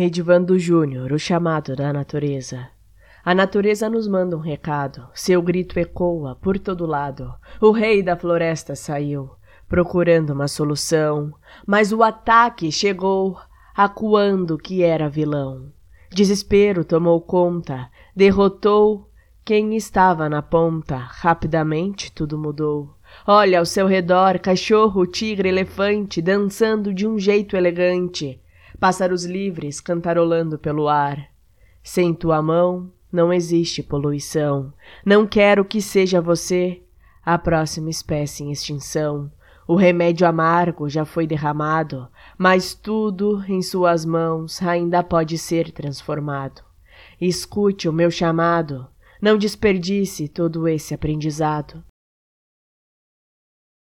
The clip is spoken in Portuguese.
Redivando Júnior, o chamado da natureza. A natureza nos manda um recado, seu grito ecoa por todo lado. O rei da floresta saiu, procurando uma solução, mas o ataque chegou, acuando que era vilão. Desespero tomou conta, derrotou quem estava na ponta. Rapidamente tudo mudou. Olha ao seu redor, cachorro, tigre, elefante, dançando de um jeito elegante. Pássaros livres cantarolando pelo ar. Sem tua mão não existe poluição. Não quero que seja você a próxima espécie em extinção. O remédio amargo já foi derramado, mas tudo em suas mãos ainda pode ser transformado. Escute o meu chamado, não desperdice todo esse aprendizado.